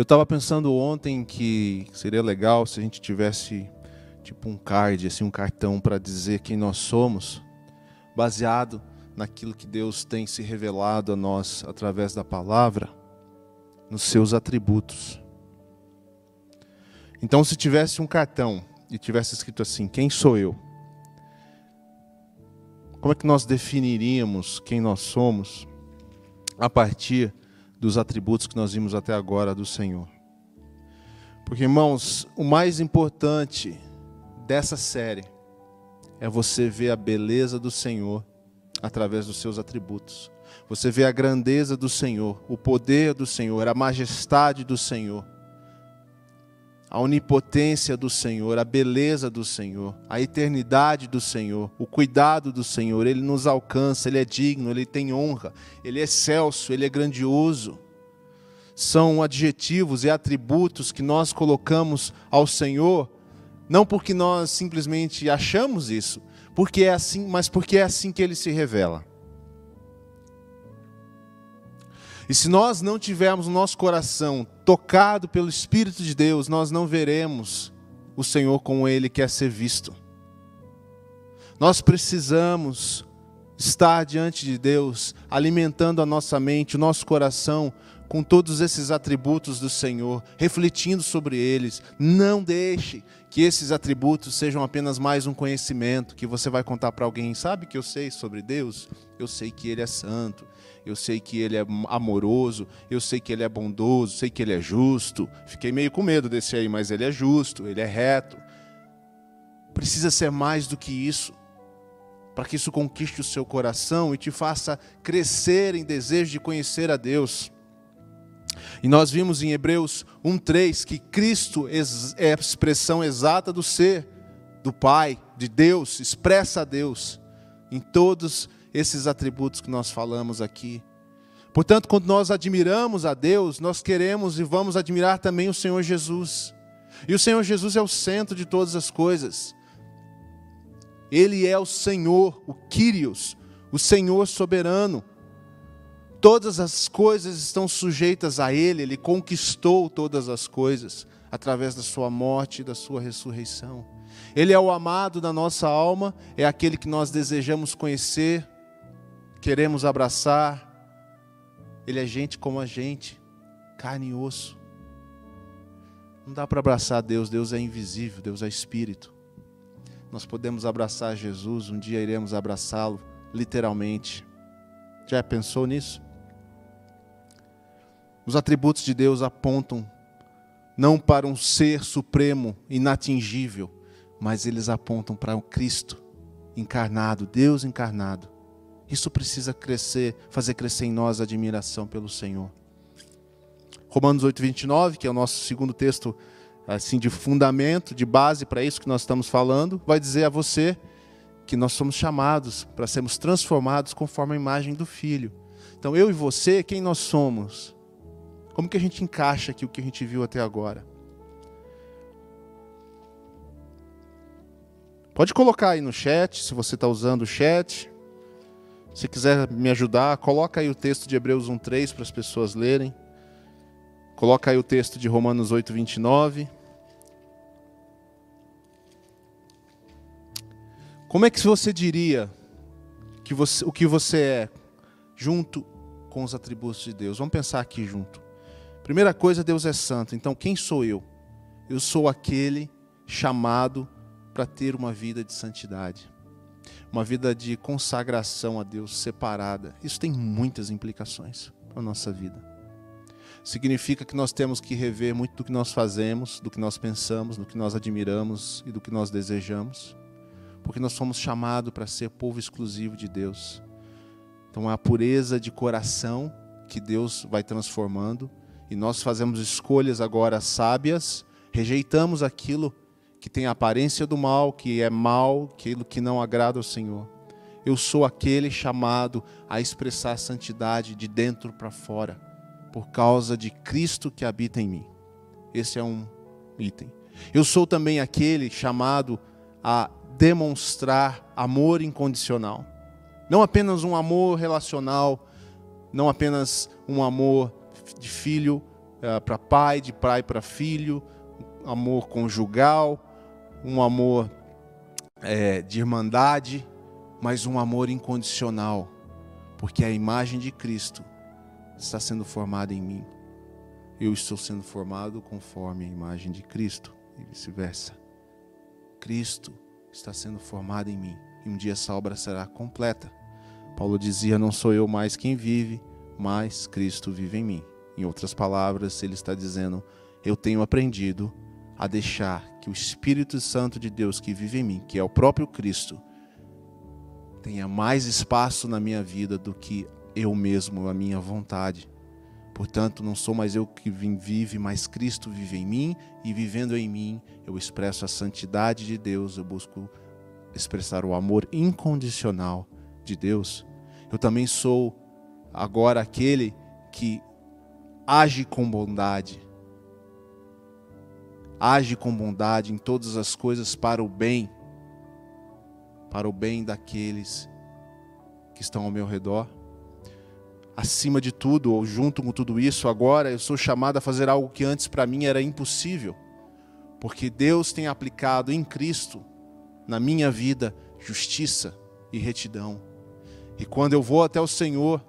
Eu estava pensando ontem que seria legal se a gente tivesse tipo um card, assim, um cartão para dizer quem nós somos, baseado naquilo que Deus tem se revelado a nós através da palavra, nos seus atributos. Então, se tivesse um cartão e tivesse escrito assim: Quem sou eu? Como é que nós definiríamos quem nós somos a partir dos atributos que nós vimos até agora do Senhor? Porque, irmãos, o mais importante dessa série é você ver a beleza do Senhor através dos seus atributos. Você vê a grandeza do Senhor, o poder do Senhor, a majestade do Senhor a onipotência do Senhor, a beleza do Senhor, a eternidade do Senhor, o cuidado do Senhor. Ele nos alcança, ele é digno, ele tem honra, ele é excelso, ele é grandioso. São adjetivos e atributos que nós colocamos ao Senhor, não porque nós simplesmente achamos isso, porque é assim, mas porque é assim que ele se revela. E se nós não tivermos o nosso coração tocado pelo Espírito de Deus, nós não veremos o Senhor como Ele quer ser visto. Nós precisamos estar diante de Deus, alimentando a nossa mente, o nosso coração com todos esses atributos do Senhor, refletindo sobre eles. Não deixe que esses atributos sejam apenas mais um conhecimento que você vai contar para alguém. Sabe que eu sei sobre Deus? Eu sei que Ele é santo, eu sei que ele é amoroso, eu sei que ele é bondoso, sei que ele é justo. Fiquei meio com medo desse aí, mas ele é justo, ele é reto. Precisa ser mais do que isso, para que isso conquiste o seu coração e te faça crescer em desejo de conhecer a Deus. E nós vimos em Hebreus 1:3 que Cristo é a expressão exata do ser, do Pai, de Deus, expressa a Deus em todos esses atributos que nós falamos aqui. Portanto, quando nós admiramos a Deus, nós queremos e vamos admirar também o Senhor Jesus. E o Senhor Jesus é o centro de todas as coisas. Ele é o Senhor, o Kyrios, o Senhor soberano. Todas as coisas estão sujeitas a Ele, Ele conquistou todas as coisas através da Sua morte e da Sua ressurreição. Ele é o amado da nossa alma, é aquele que nós desejamos conhecer, queremos abraçar. Ele é gente como a gente, carne e osso. Não dá para abraçar Deus, Deus é invisível, Deus é espírito. Nós podemos abraçar Jesus, um dia iremos abraçá-lo, literalmente. Já pensou nisso? Os atributos de Deus apontam não para um ser supremo, inatingível, mas eles apontam para o Cristo encarnado, Deus encarnado. Isso precisa crescer, fazer crescer em nós a admiração pelo Senhor. Romanos 8, 29, que é o nosso segundo texto assim de fundamento, de base para isso que nós estamos falando, vai dizer a você que nós somos chamados para sermos transformados conforme a imagem do Filho. Então, eu e você, quem nós somos? Como que a gente encaixa aqui o que a gente viu até agora? Pode colocar aí no chat, se você está usando o chat. Se quiser me ajudar, coloca aí o texto de Hebreus 1:3 para as pessoas lerem. Coloca aí o texto de Romanos 8:29. Como é que você diria que você, o que você é junto com os atributos de Deus? Vamos pensar aqui junto. Primeira coisa, Deus é santo. Então, quem sou eu? Eu sou aquele chamado para ter uma vida de santidade uma vida de consagração a Deus separada. Isso tem muitas implicações para a nossa vida. Significa que nós temos que rever muito do que nós fazemos, do que nós pensamos, do que nós admiramos e do que nós desejamos, porque nós somos chamados para ser povo exclusivo de Deus. Então, é a pureza de coração que Deus vai transformando e nós fazemos escolhas agora sábias, rejeitamos aquilo que tem a aparência do mal, que é mal, aquilo que não agrada ao Senhor. Eu sou aquele chamado a expressar a santidade de dentro para fora, por causa de Cristo que habita em mim. Esse é um item. Eu sou também aquele chamado a demonstrar amor incondicional. Não apenas um amor relacional, não apenas um amor de filho é, para pai, de pai para filho, amor conjugal, um amor é, de irmandade, mas um amor incondicional, porque a imagem de Cristo está sendo formada em mim. Eu estou sendo formado conforme a imagem de Cristo e vice-versa. Cristo está sendo formado em mim e um dia essa obra será completa. Paulo dizia: Não sou eu mais quem vive, mas Cristo vive em mim. Em outras palavras, ele está dizendo: Eu tenho aprendido a deixar que o Espírito Santo de Deus que vive em mim, que é o próprio Cristo, tenha mais espaço na minha vida do que eu mesmo, a minha vontade. Portanto, não sou mais eu que vive, mas Cristo vive em mim, e vivendo em mim, eu expresso a santidade de Deus, eu busco expressar o amor incondicional de Deus. Eu também sou agora aquele que age com bondade, age com bondade em todas as coisas para o bem, para o bem daqueles que estão ao meu redor. Acima de tudo, ou junto com tudo isso, agora eu sou chamado a fazer algo que antes para mim era impossível, porque Deus tem aplicado em Cristo, na minha vida, justiça e retidão. E quando eu vou até o Senhor,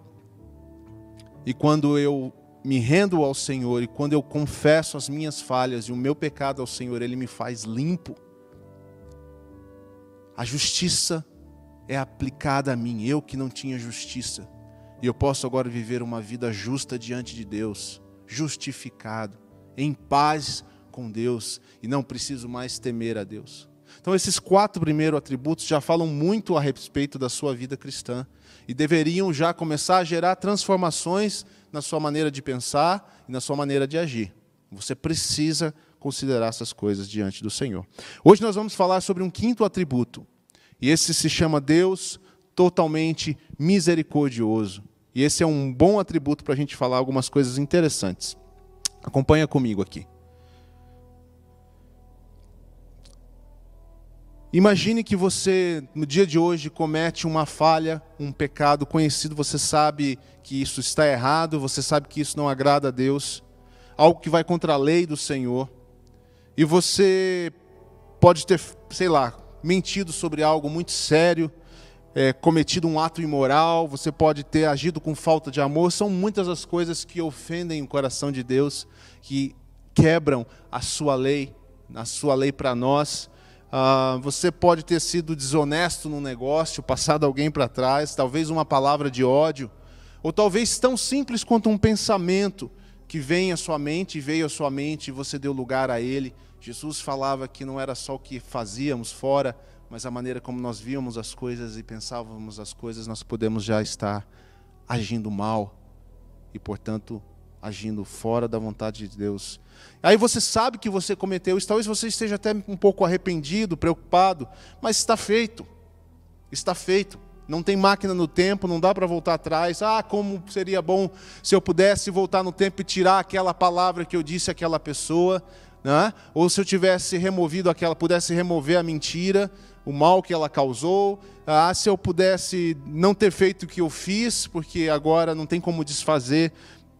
e quando eu me rendo ao Senhor e quando eu confesso as minhas falhas e o meu pecado ao Senhor, Ele me faz limpo. A justiça é aplicada a mim, eu que não tinha justiça. E eu posso agora viver uma vida justa diante de Deus, justificado, em paz com Deus e não preciso mais temer a Deus. Então, esses quatro primeiros atributos já falam muito a respeito da sua vida cristã e deveriam já começar a gerar transformações na sua maneira de pensar e na sua maneira de agir. Você precisa considerar essas coisas diante do Senhor. Hoje nós vamos falar sobre um quinto atributo, e esse se chama Deus totalmente misericordioso. E esse é um bom atributo para a gente falar algumas coisas interessantes. Acompanha comigo aqui. Imagine que você, no dia de hoje, comete uma falha, um pecado conhecido, você sabe que isso está errado, você sabe que isso não agrada a Deus, algo que vai contra a lei do Senhor, e você pode ter, sei lá, mentido sobre algo muito sério, é, cometido um ato imoral, você pode ter agido com falta de amor, são muitas as coisas que ofendem o coração de Deus, que quebram a sua lei, a sua lei para nós. Ah, você pode ter sido desonesto no negócio, passado alguém para trás, talvez uma palavra de ódio, ou talvez tão simples quanto um pensamento que vem à sua mente veio à sua mente e você deu lugar a ele. Jesus falava que não era só o que fazíamos fora, mas a maneira como nós víamos as coisas e pensávamos as coisas, nós podemos já estar agindo mal e, portanto, agindo fora da vontade de Deus. Aí você sabe que você cometeu isso, talvez você esteja até um pouco arrependido, preocupado, mas está feito. Está feito. Não tem máquina no tempo, não dá para voltar atrás. Ah, como seria bom se eu pudesse voltar no tempo e tirar aquela palavra que eu disse àquela pessoa, né? Ou se eu tivesse removido aquela, pudesse remover a mentira, o mal que ela causou. Ah, se eu pudesse não ter feito o que eu fiz, porque agora não tem como desfazer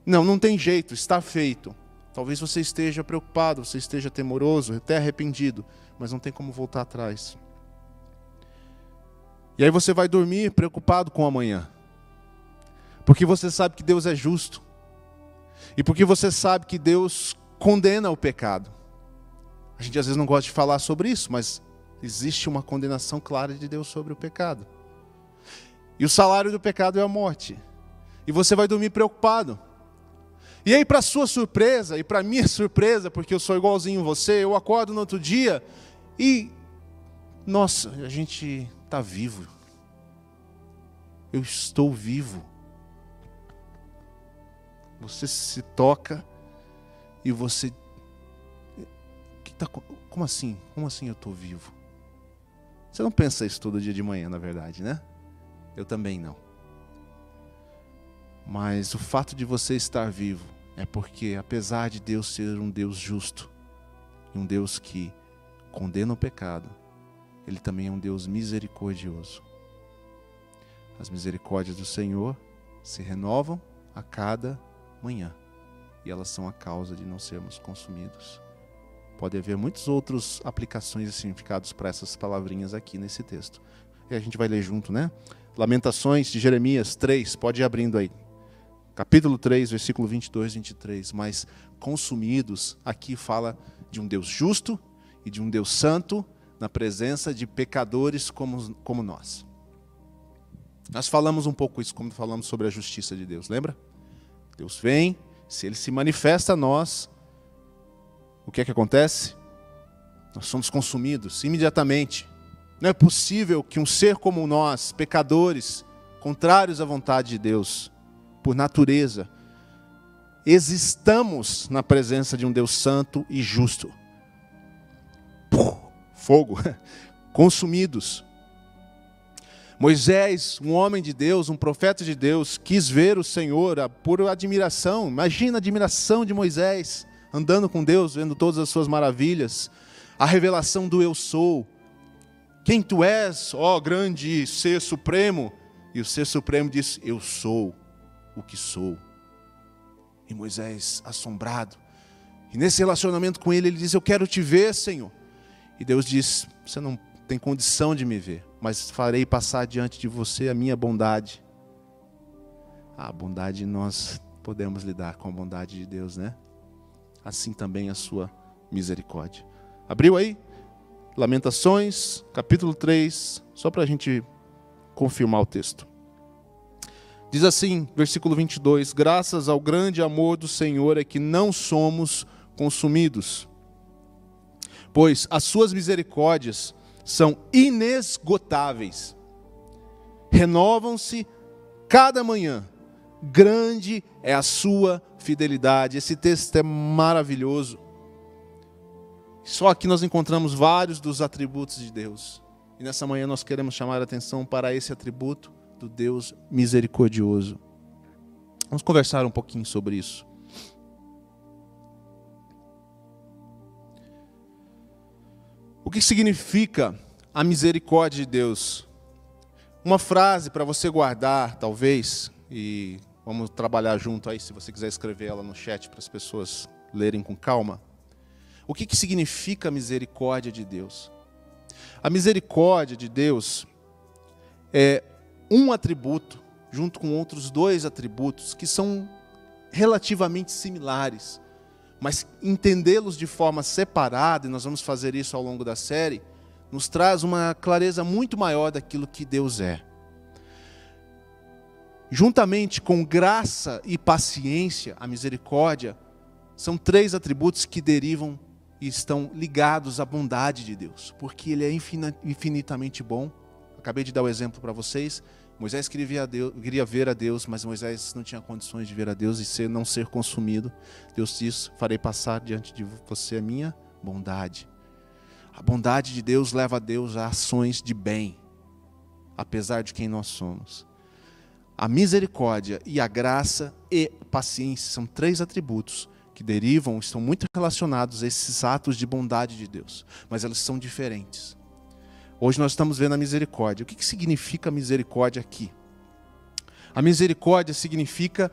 não, não tem jeito, está feito. Talvez você esteja preocupado, você esteja temoroso, até arrependido, mas não tem como voltar atrás. E aí você vai dormir preocupado com amanhã. Porque você sabe que Deus é justo. E porque você sabe que Deus condena o pecado. A gente às vezes não gosta de falar sobre isso, mas existe uma condenação clara de Deus sobre o pecado. E o salário do pecado é a morte. E você vai dormir preocupado. E aí, para sua surpresa, e para minha surpresa, porque eu sou igualzinho você, eu acordo no outro dia e, nossa, a gente está vivo. Eu estou vivo. Você se toca e você. Tá, como assim? Como assim eu estou vivo? Você não pensa isso todo dia de manhã, na verdade, né? Eu também não. Mas o fato de você estar vivo é porque, apesar de Deus ser um Deus justo e um Deus que condena o pecado, Ele também é um Deus misericordioso. As misericórdias do Senhor se renovam a cada manhã. e elas são a causa de não sermos consumidos. Pode haver muitas outras aplicações e significados para essas palavrinhas aqui nesse texto. E a gente vai ler junto, né? Lamentações de Jeremias 3, pode ir abrindo aí. Capítulo 3, versículo 22 e 23. Mas consumidos, aqui fala de um Deus justo e de um Deus santo na presença de pecadores como, como nós. Nós falamos um pouco isso quando falamos sobre a justiça de Deus, lembra? Deus vem, se ele se manifesta a nós, o que é que acontece? Nós somos consumidos imediatamente. Não é possível que um ser como nós, pecadores, contrários à vontade de Deus, por natureza, existamos na presença de um Deus santo e justo. Fogo, consumidos. Moisés, um homem de Deus, um profeta de Deus, quis ver o Senhor por admiração. Imagina a admiração de Moisés, andando com Deus, vendo todas as suas maravilhas. A revelação do eu sou. Quem tu és, ó grande ser supremo? E o ser supremo diz: Eu sou o que sou. E Moisés, assombrado, e nesse relacionamento com ele, ele diz: Eu quero te ver, Senhor. E Deus diz: Você não tem condição de me ver, mas farei passar diante de você a minha bondade. A bondade nós podemos lidar com a bondade de Deus, né? Assim também a sua misericórdia. Abriu aí? Lamentações, capítulo 3, só para a gente confirmar o texto. Diz assim, versículo 22: Graças ao grande amor do Senhor é que não somos consumidos, pois as suas misericórdias são inesgotáveis, renovam-se cada manhã, grande é a sua fidelidade. Esse texto é maravilhoso. Só aqui nós encontramos vários dos atributos de Deus. E nessa manhã nós queremos chamar a atenção para esse atributo do Deus misericordioso. Vamos conversar um pouquinho sobre isso. O que significa a misericórdia de Deus? Uma frase para você guardar, talvez, e vamos trabalhar junto aí, se você quiser escrever ela no chat para as pessoas lerem com calma. O que, que significa a misericórdia de Deus? A misericórdia de Deus é um atributo, junto com outros dois atributos, que são relativamente similares, mas entendê-los de forma separada, e nós vamos fazer isso ao longo da série, nos traz uma clareza muito maior daquilo que Deus é. Juntamente com graça e paciência, a misericórdia, são três atributos que derivam e estão ligados à bondade de Deus, porque Ele é infinitamente bom. Acabei de dar o exemplo para vocês. Moisés queria, Deus, queria, ver a Deus, mas Moisés não tinha condições de ver a Deus e ser, não ser consumido. Deus disse: Farei passar diante de você a minha bondade. A bondade de Deus leva a Deus a ações de bem, apesar de quem nós somos. A misericórdia e a graça e paciência são três atributos que derivam, estão muito relacionados a esses atos de bondade de Deus, mas elas são diferentes. Hoje nós estamos vendo a misericórdia. O que, que significa misericórdia aqui? A misericórdia significa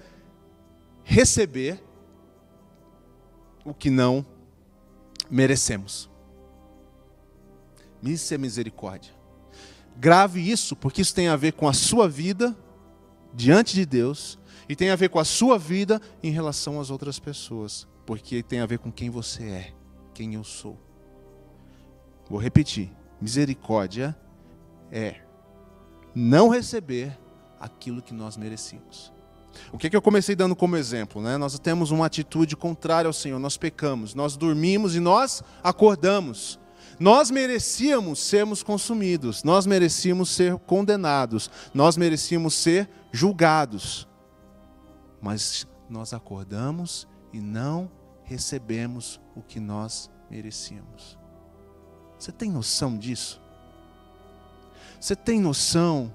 receber o que não merecemos. Isso é misericórdia. Grave isso, porque isso tem a ver com a sua vida diante de Deus e tem a ver com a sua vida em relação às outras pessoas, porque tem a ver com quem você é, quem eu sou. Vou repetir: misericórdia é não receber aquilo que nós merecemos. O que, é que eu comecei dando como exemplo? Né? Nós temos uma atitude contrária ao Senhor, nós pecamos, nós dormimos e nós acordamos. Nós merecíamos sermos consumidos, nós merecíamos ser condenados, nós merecíamos ser julgados mas nós acordamos e não recebemos o que nós merecíamos. Você tem noção disso? Você tem noção?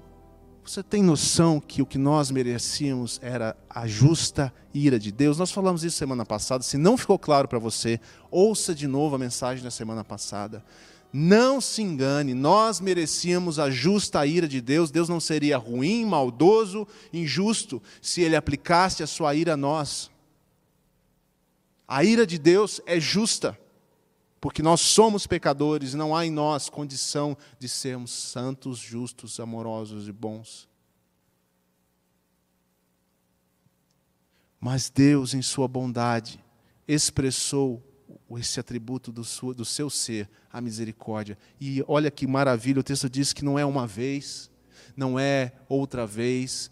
Você tem noção que o que nós merecíamos era a justa ira de Deus? Nós falamos isso semana passada. Se não ficou claro para você, ouça de novo a mensagem da semana passada. Não se engane, nós merecíamos a justa ira de Deus. Deus não seria ruim, maldoso, injusto se ele aplicasse a sua ira a nós. A ira de Deus é justa, porque nós somos pecadores, não há em nós condição de sermos santos, justos, amorosos e bons. Mas Deus, em Sua bondade, expressou esse atributo do, sua, do seu ser, a misericórdia. E olha que maravilha, o texto diz que não é uma vez, não é outra vez,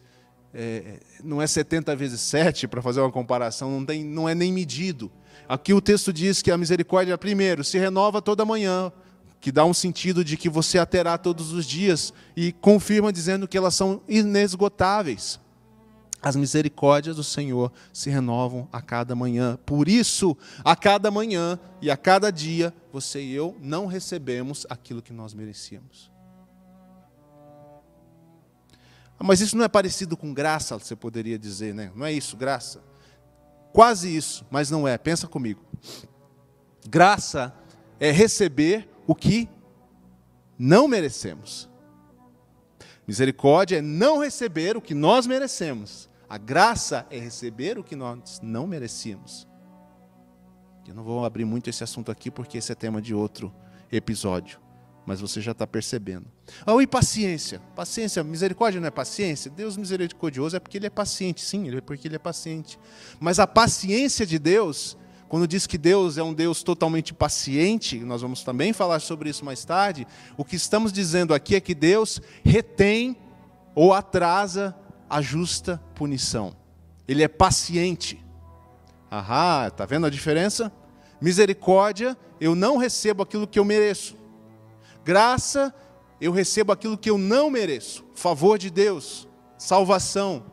é, não é 70 vezes 7, para fazer uma comparação, não, tem, não é nem medido. Aqui o texto diz que a misericórdia, primeiro, se renova toda manhã, que dá um sentido de que você a terá todos os dias, e confirma dizendo que elas são inesgotáveis. As misericórdias do Senhor se renovam a cada manhã. Por isso, a cada manhã e a cada dia, você e eu não recebemos aquilo que nós merecíamos. Mas isso não é parecido com graça, você poderia dizer, né? Não é isso, graça. Quase isso, mas não é. Pensa comigo. Graça é receber o que não merecemos. Misericórdia é não receber o que nós merecemos. A graça é receber o que nós não merecíamos. Eu não vou abrir muito esse assunto aqui porque esse é tema de outro episódio, mas você já está percebendo. Ah, e paciência. Paciência, misericórdia não é paciência? Deus misericordioso é porque ele é paciente, sim, é porque ele é paciente. Mas a paciência de Deus, quando diz que Deus é um Deus totalmente paciente, nós vamos também falar sobre isso mais tarde, o que estamos dizendo aqui é que Deus retém ou atrasa a justa punição. Ele é paciente. Ahá, está vendo a diferença? Misericórdia, eu não recebo aquilo que eu mereço. Graça, eu recebo aquilo que eu não mereço. Favor de Deus, salvação.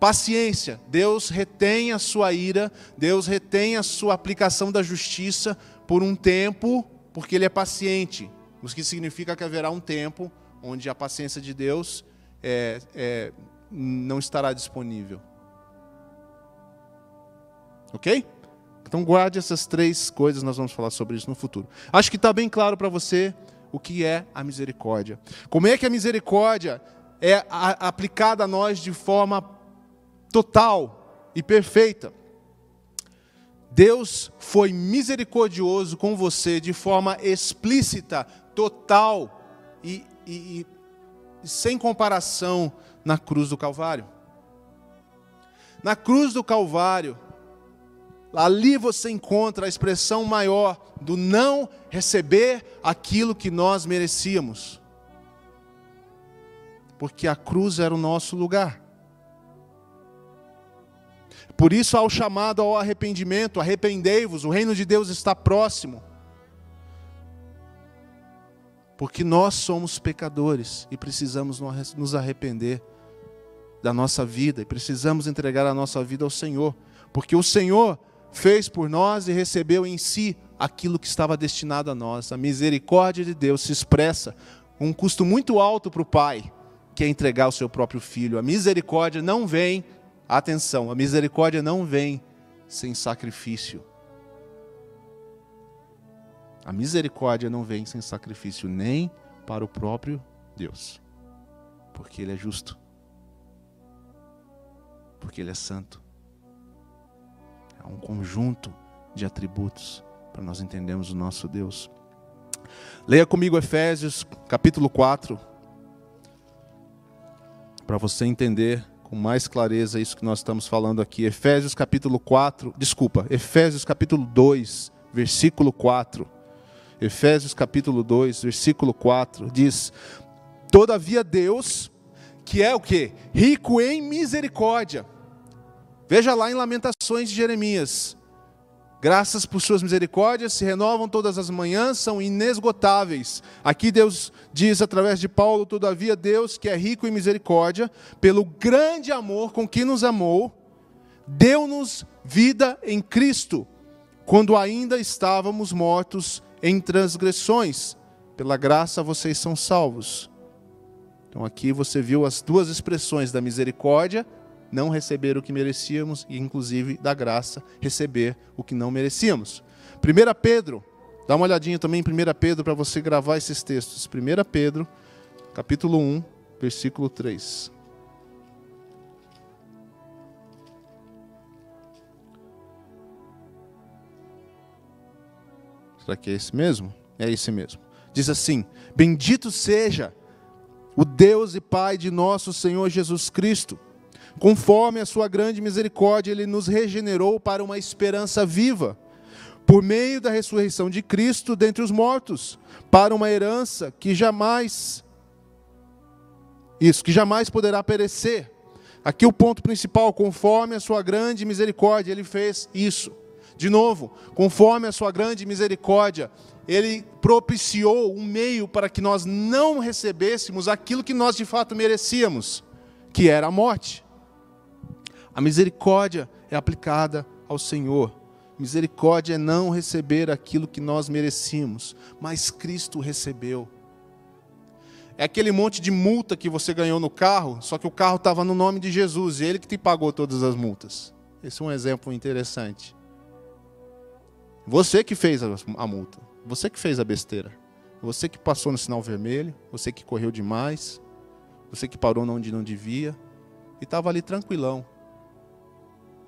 Paciência, Deus retém a sua ira, Deus retém a sua aplicação da justiça por um tempo, porque Ele é paciente. O que significa que haverá um tempo onde a paciência de Deus é, é, não estará disponível. Ok? Então guarde essas três coisas, nós vamos falar sobre isso no futuro. Acho que está bem claro para você o que é a misericórdia. Como é que a misericórdia é aplicada a nós de forma total e perfeita. Deus foi misericordioso com você de forma explícita, total e, e, e sem comparação na cruz do Calvário. Na cruz do Calvário, ali você encontra a expressão maior do não receber aquilo que nós merecíamos. Porque a cruz era o nosso lugar. Por isso há o chamado ao arrependimento, arrependei-vos, o reino de Deus está próximo. Porque nós somos pecadores e precisamos nos arrepender da nossa vida e precisamos entregar a nossa vida ao Senhor, porque o Senhor fez por nós e recebeu em si aquilo que estava destinado a nós. A misericórdia de Deus se expressa um custo muito alto para o Pai, que é entregar o seu próprio filho. A misericórdia não vem, atenção, a misericórdia não vem sem sacrifício. A misericórdia não vem sem sacrifício nem para o próprio Deus, porque Ele é justo porque Ele é santo. É um conjunto de atributos para nós entendermos o nosso Deus. Leia comigo Efésios capítulo 4, para você entender com mais clareza isso que nós estamos falando aqui. Efésios capítulo 4, desculpa, Efésios capítulo 2, versículo 4. Efésios capítulo 2, versículo 4 diz: Todavia Deus, que é o que? Rico em misericórdia, Veja lá em Lamentações de Jeremias. Graças por suas misericórdias se renovam todas as manhãs, são inesgotáveis. Aqui Deus diz através de Paulo, todavia Deus, que é rico em misericórdia, pelo grande amor com que nos amou, deu-nos vida em Cristo, quando ainda estávamos mortos em transgressões. Pela graça vocês são salvos. Então aqui você viu as duas expressões da misericórdia não receber o que merecíamos e, inclusive, da graça, receber o que não merecíamos. 1 Pedro, dá uma olhadinha também em 1 Pedro para você gravar esses textos. 1 Pedro, capítulo 1, versículo 3. Será que é esse mesmo? É esse mesmo. Diz assim: Bendito seja o Deus e Pai de nosso Senhor Jesus Cristo. Conforme a sua grande misericórdia, ele nos regenerou para uma esperança viva, por meio da ressurreição de Cristo dentre os mortos, para uma herança que jamais isso, que jamais poderá perecer. Aqui o ponto principal, conforme a sua grande misericórdia, ele fez isso. De novo, conforme a sua grande misericórdia, ele propiciou um meio para que nós não recebêssemos aquilo que nós de fato merecíamos, que era a morte. A misericórdia é aplicada ao Senhor. Misericórdia é não receber aquilo que nós merecíamos, mas Cristo recebeu. É aquele monte de multa que você ganhou no carro, só que o carro estava no nome de Jesus e ele que te pagou todas as multas. Esse é um exemplo interessante. Você que fez a multa, você que fez a besteira, você que passou no sinal vermelho, você que correu demais, você que parou onde não devia e estava ali tranquilão.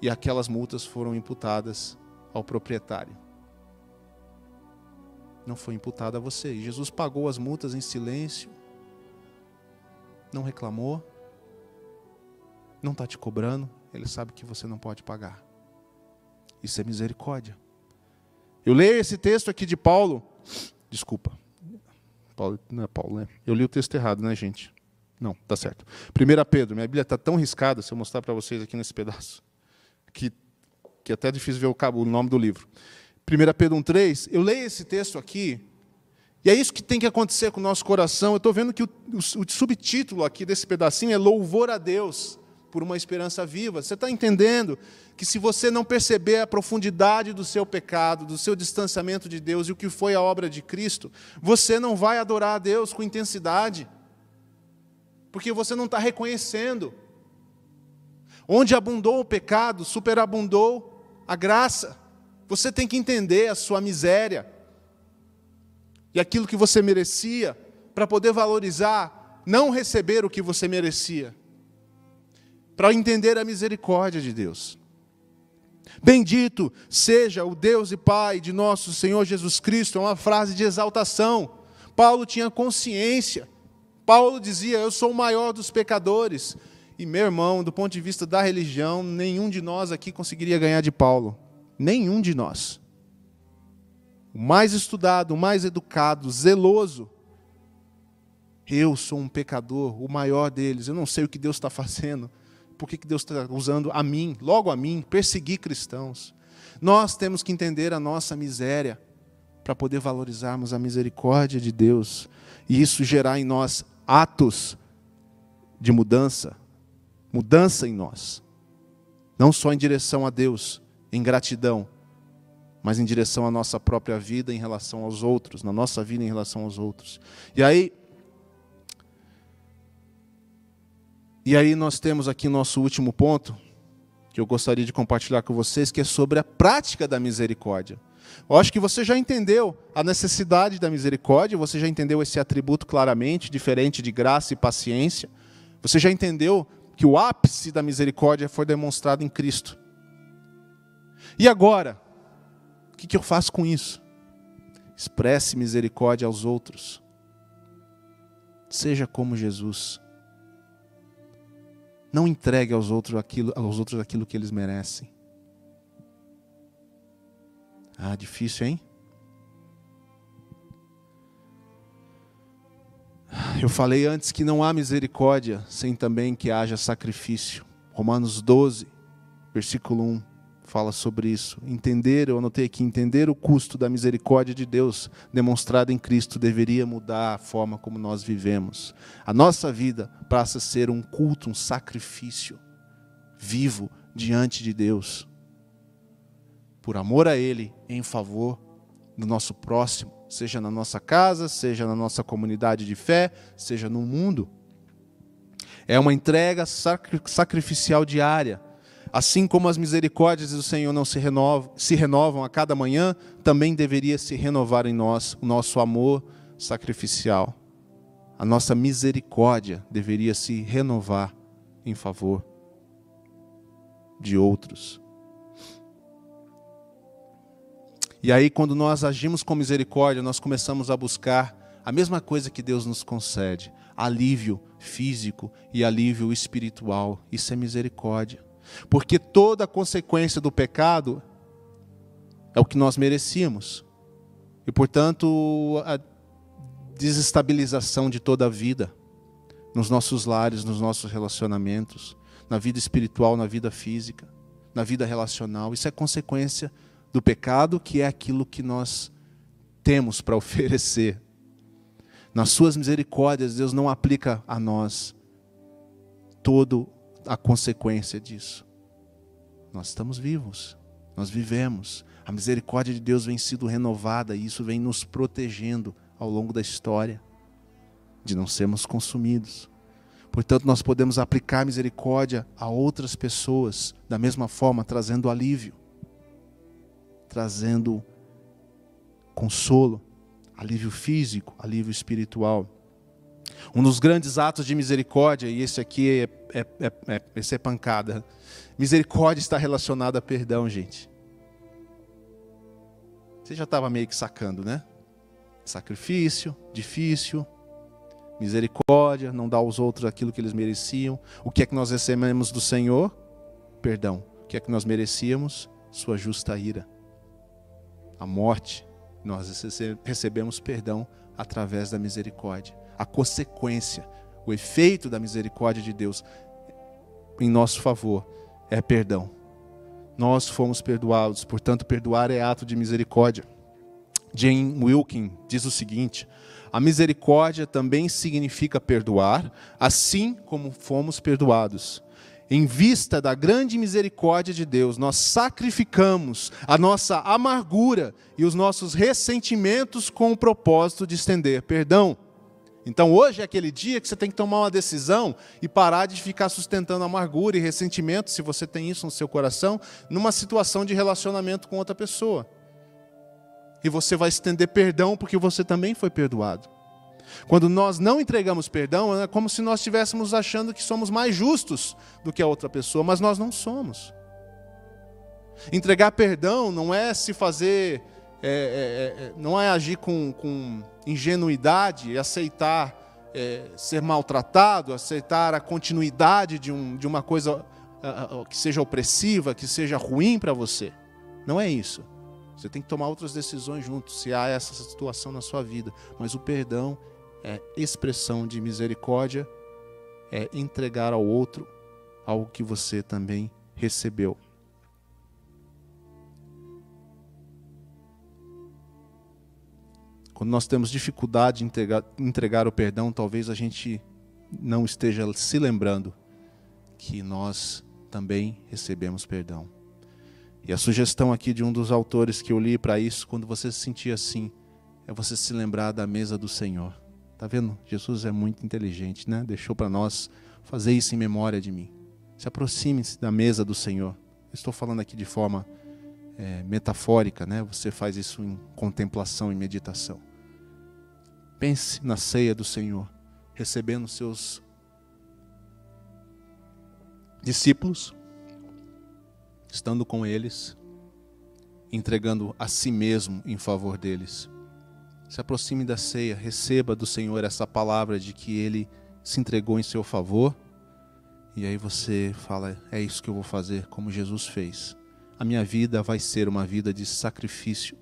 E aquelas multas foram imputadas ao proprietário. Não foi imputada a você. Jesus pagou as multas em silêncio, não reclamou, não está te cobrando, ele sabe que você não pode pagar. Isso é misericórdia. Eu leio esse texto aqui de Paulo. Desculpa. Paulo, não é Paulo, né? Eu li o texto errado, né, gente? Não, tá certo. 1 Pedro, minha Bíblia está tão riscada, se eu mostrar para vocês aqui nesse pedaço, que, que é até difícil ver o, cabo, o nome do livro. 1 Pedro 1,3, eu leio esse texto aqui, e é isso que tem que acontecer com o nosso coração. Eu estou vendo que o, o, o subtítulo aqui desse pedacinho é Louvor a Deus por uma esperança viva. Você está entendendo que se você não perceber a profundidade do seu pecado, do seu distanciamento de Deus e o que foi a obra de Cristo, você não vai adorar a Deus com intensidade, porque você não está reconhecendo. Onde abundou o pecado, superabundou a graça. Você tem que entender a sua miséria e aquilo que você merecia, para poder valorizar, não receber o que você merecia para entender a misericórdia de Deus. Bendito seja o Deus e Pai de nosso Senhor Jesus Cristo, é uma frase de exaltação. Paulo tinha consciência. Paulo dizia: Eu sou o maior dos pecadores. E meu irmão, do ponto de vista da religião, nenhum de nós aqui conseguiria ganhar de Paulo. Nenhum de nós. O mais estudado, o mais educado, zeloso. Eu sou um pecador, o maior deles. Eu não sei o que Deus está fazendo por que Deus está usando a mim, logo a mim, perseguir cristãos. Nós temos que entender a nossa miséria para poder valorizarmos a misericórdia de Deus e isso gerar em nós atos de mudança, mudança em nós, não só em direção a Deus, em gratidão, mas em direção à nossa própria vida em relação aos outros, na nossa vida em relação aos outros. E aí, E aí nós temos aqui nosso último ponto, que eu gostaria de compartilhar com vocês, que é sobre a prática da misericórdia. Eu acho que você já entendeu a necessidade da misericórdia, você já entendeu esse atributo claramente, diferente de graça e paciência. Você já entendeu que o ápice da misericórdia foi demonstrado em Cristo. E agora, o que eu faço com isso? Expresse misericórdia aos outros. Seja como Jesus. Não entregue aos outros aquilo, aos outros aquilo que eles merecem. Ah, difícil, hein? Eu falei antes que não há misericórdia sem também que haja sacrifício. Romanos 12, versículo 1 fala sobre isso. Entender, eu anotei aqui, entender o custo da misericórdia de Deus demonstrada em Cristo deveria mudar a forma como nós vivemos. A nossa vida passa a ser um culto, um sacrifício vivo diante de Deus. Por amor a Ele, em favor do nosso próximo, seja na nossa casa, seja na nossa comunidade de fé, seja no mundo. É uma entrega sacrificial diária Assim como as misericórdias do Senhor não se renovam, se renovam a cada manhã, também deveria se renovar em nós o nosso amor sacrificial. A nossa misericórdia deveria se renovar em favor de outros. E aí, quando nós agimos com misericórdia, nós começamos a buscar a mesma coisa que Deus nos concede: alívio físico e alívio espiritual. Isso é misericórdia. Porque toda a consequência do pecado é o que nós merecíamos. E, portanto, a desestabilização de toda a vida, nos nossos lares, nos nossos relacionamentos, na vida espiritual, na vida física, na vida relacional, isso é consequência do pecado, que é aquilo que nós temos para oferecer. Nas suas misericórdias, Deus não aplica a nós toda a consequência disso. Nós estamos vivos, nós vivemos. A misericórdia de Deus vem sendo renovada e isso vem nos protegendo ao longo da história de não sermos consumidos. Portanto, nós podemos aplicar misericórdia a outras pessoas da mesma forma, trazendo alívio trazendo consolo, alívio físico, alívio espiritual. Um dos grandes atos de misericórdia, e esse aqui é, é, é, é, esse é pancada. Misericórdia está relacionada a perdão, gente. Você já estava meio que sacando, né? Sacrifício, difícil, misericórdia, não dar aos outros aquilo que eles mereciam. O que é que nós recebemos do Senhor? Perdão. O que é que nós merecíamos? Sua justa ira a morte, nós recebemos perdão através da misericórdia. A consequência, o efeito da misericórdia de Deus em nosso favor é perdão. Nós fomos perdoados, portanto, perdoar é ato de misericórdia. Jane Wilkin diz o seguinte: a misericórdia também significa perdoar, assim como fomos perdoados em vista da grande misericórdia de Deus, nós sacrificamos a nossa amargura e os nossos ressentimentos com o propósito de estender perdão. Então hoje é aquele dia que você tem que tomar uma decisão e parar de ficar sustentando amargura e ressentimento, se você tem isso no seu coração, numa situação de relacionamento com outra pessoa. E você vai estender perdão porque você também foi perdoado. Quando nós não entregamos perdão, é como se nós estivéssemos achando que somos mais justos do que a outra pessoa, mas nós não somos. Entregar perdão não é se fazer, é, é, é, não é agir com, com ingenuidade, aceitar é, ser maltratado, aceitar a continuidade de, um, de uma coisa que seja opressiva, que seja ruim para você. Não é isso. Você tem que tomar outras decisões juntos, se há essa situação na sua vida. Mas o perdão é expressão de misericórdia, é entregar ao outro algo que você também recebeu. Quando nós temos dificuldade de entregar, entregar o perdão, talvez a gente não esteja se lembrando que nós também recebemos perdão. E a sugestão aqui de um dos autores que eu li para isso, quando você se sentir assim, é você se lembrar da mesa do Senhor. Tá vendo? Jesus é muito inteligente, né? Deixou para nós fazer isso em memória de mim. Se aproxime-se da mesa do Senhor. estou falando aqui de forma é, metafórica, né? Você faz isso em contemplação e meditação. Pense na ceia do Senhor, recebendo seus discípulos, estando com eles, entregando a si mesmo em favor deles. Se aproxime da ceia, receba do Senhor essa palavra de que Ele se entregou em seu favor. E aí você fala: é isso que eu vou fazer, como Jesus fez. A minha vida vai ser uma vida de sacrifício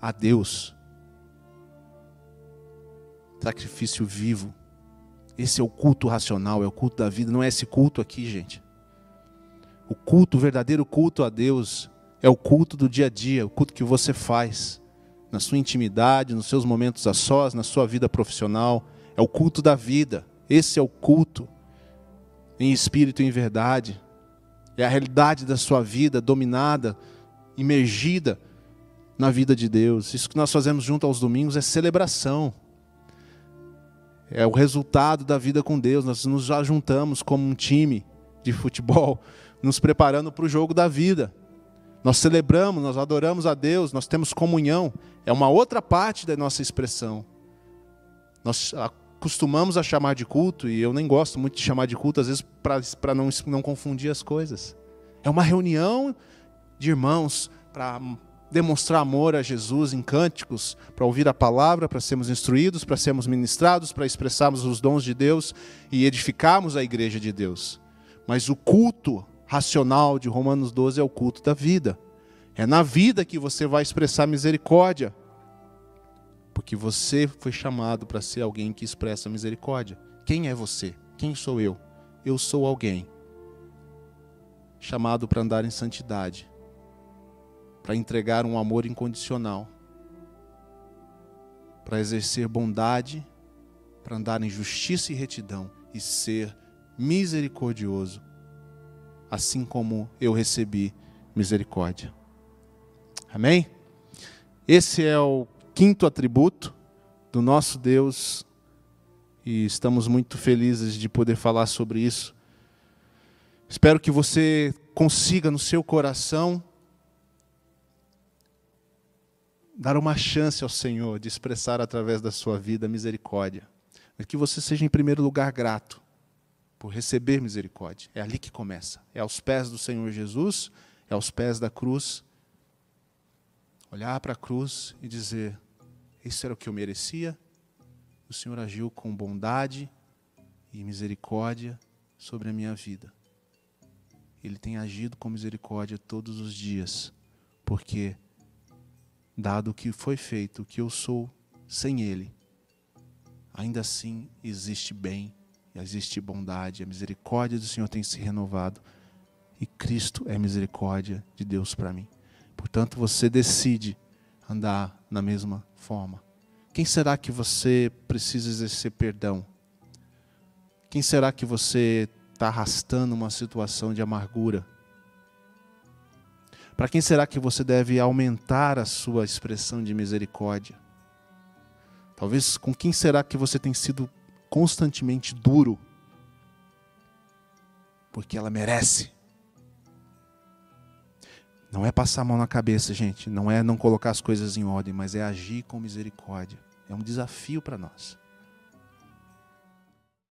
a Deus. Sacrifício vivo. Esse é o culto racional, é o culto da vida, não é esse culto aqui, gente. O culto, o verdadeiro culto a Deus, é o culto do dia a dia, o culto que você faz na sua intimidade, nos seus momentos a sós, na sua vida profissional. É o culto da vida. Esse é o culto em espírito e em verdade. É a realidade da sua vida dominada, imergida na vida de Deus. Isso que nós fazemos junto aos domingos é celebração. É o resultado da vida com Deus. Nós nos juntamos como um time de futebol, nos preparando para o jogo da vida. Nós celebramos, nós adoramos a Deus, nós temos comunhão. É uma outra parte da nossa expressão. Nós acostumamos a chamar de culto, e eu nem gosto muito de chamar de culto, às vezes para não, não confundir as coisas. É uma reunião de irmãos para demonstrar amor a Jesus em cânticos, para ouvir a palavra, para sermos instruídos, para sermos ministrados, para expressarmos os dons de Deus e edificarmos a igreja de Deus. Mas o culto racional de Romanos 12 é o culto da vida. É na vida que você vai expressar misericórdia. Porque você foi chamado para ser alguém que expressa misericórdia. Quem é você? Quem sou eu? Eu sou alguém chamado para andar em santidade para entregar um amor incondicional, para exercer bondade, para andar em justiça e retidão e ser misericordioso, assim como eu recebi misericórdia. Amém? Esse é o quinto atributo do nosso Deus e estamos muito felizes de poder falar sobre isso. Espero que você consiga no seu coração dar uma chance ao Senhor de expressar através da sua vida misericórdia. Que você seja, em primeiro lugar, grato por receber misericórdia. É ali que começa. É aos pés do Senhor Jesus, é aos pés da cruz. Olhar para a cruz e dizer: Isso era o que eu merecia. O Senhor agiu com bondade e misericórdia sobre a minha vida. Ele tem agido com misericórdia todos os dias, porque dado o que foi feito, o que eu sou sem Ele, ainda assim existe bem, existe bondade, a misericórdia do Senhor tem se renovado e Cristo é misericórdia de Deus para mim. Portanto, você decide andar na mesma forma. Quem será que você precisa exercer perdão? Quem será que você está arrastando uma situação de amargura? Para quem será que você deve aumentar a sua expressão de misericórdia? Talvez com quem será que você tem sido constantemente duro? Porque ela merece. Não é passar a mão na cabeça, gente. Não é não colocar as coisas em ordem, mas é agir com misericórdia. É um desafio para nós.